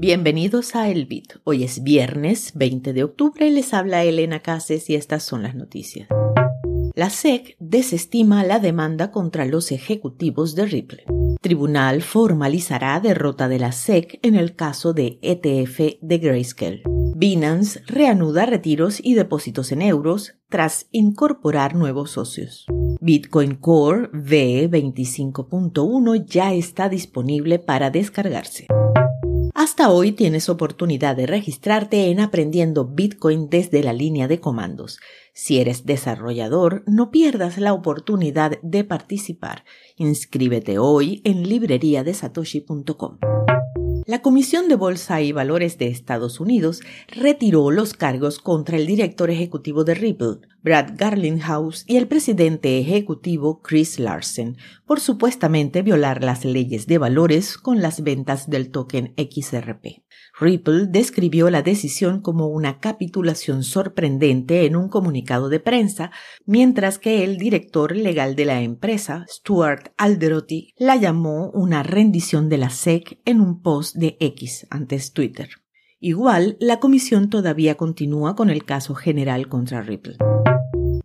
Bienvenidos a El Bit. Hoy es viernes 20 de octubre. Les habla Elena Cases y estas son las noticias. La SEC desestima la demanda contra los ejecutivos de Ripple. Tribunal formalizará derrota de la SEC en el caso de ETF de Grayscale. Binance reanuda retiros y depósitos en euros tras incorporar nuevos socios. Bitcoin Core V25.1 ya está disponible para descargarse. Hasta hoy tienes oportunidad de registrarte en Aprendiendo Bitcoin desde la línea de comandos. Si eres desarrollador, no pierdas la oportunidad de participar. Inscríbete hoy en libreriadesatoshi.com. La Comisión de Bolsa y Valores de Estados Unidos retiró los cargos contra el director ejecutivo de Ripple, Brad Garlinghouse, y el presidente ejecutivo Chris Larsen, por supuestamente violar las leyes de valores con las ventas del token XRP. Ripple describió la decisión como una capitulación sorprendente en un comunicado de prensa, mientras que el director legal de la empresa, Stuart Alderoty, la llamó una rendición de la SEC en un post de X antes Twitter. Igual, la comisión todavía continúa con el caso general contra Ripple.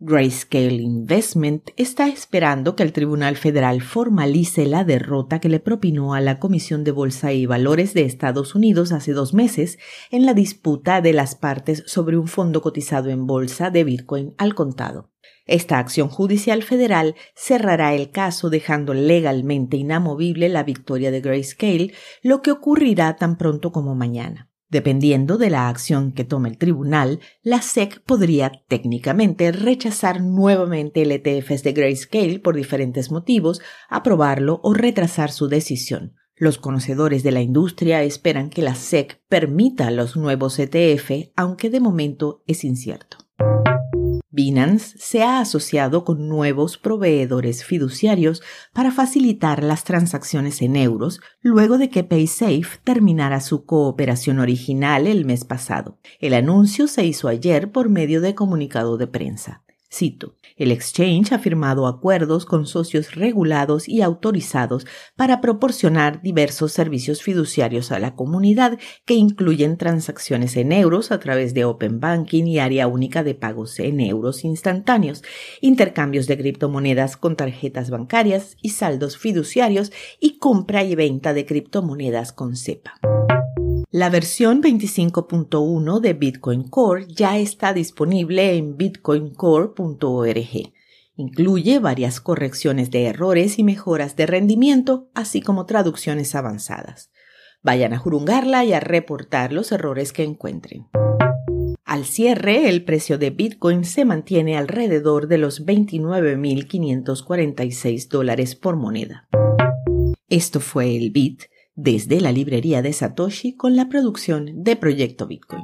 Grayscale Investment está esperando que el Tribunal Federal formalice la derrota que le propinó a la Comisión de Bolsa y Valores de Estados Unidos hace dos meses en la disputa de las partes sobre un fondo cotizado en bolsa de Bitcoin al contado. Esta acción judicial federal cerrará el caso dejando legalmente inamovible la victoria de Grayscale, lo que ocurrirá tan pronto como mañana. Dependiendo de la acción que tome el tribunal, la SEC podría técnicamente rechazar nuevamente el ETF de Grayscale por diferentes motivos, aprobarlo o retrasar su decisión. Los conocedores de la industria esperan que la SEC permita los nuevos ETF, aunque de momento es incierto. Binance se ha asociado con nuevos proveedores fiduciarios para facilitar las transacciones en euros luego de que PaySafe terminara su cooperación original el mes pasado. El anuncio se hizo ayer por medio de comunicado de prensa. El exchange ha firmado acuerdos con socios regulados y autorizados para proporcionar diversos servicios fiduciarios a la comunidad que incluyen transacciones en euros a través de Open Banking y área única de pagos en euros instantáneos, intercambios de criptomonedas con tarjetas bancarias y saldos fiduciarios y compra y venta de criptomonedas con CEPA. La versión 25.1 de Bitcoin Core ya está disponible en bitcoincore.org. Incluye varias correcciones de errores y mejoras de rendimiento, así como traducciones avanzadas. Vayan a jurungarla y a reportar los errores que encuentren. Al cierre, el precio de Bitcoin se mantiene alrededor de los 29.546 dólares por moneda. Esto fue el Bit desde la librería de Satoshi con la producción de Proyecto Bitcoin.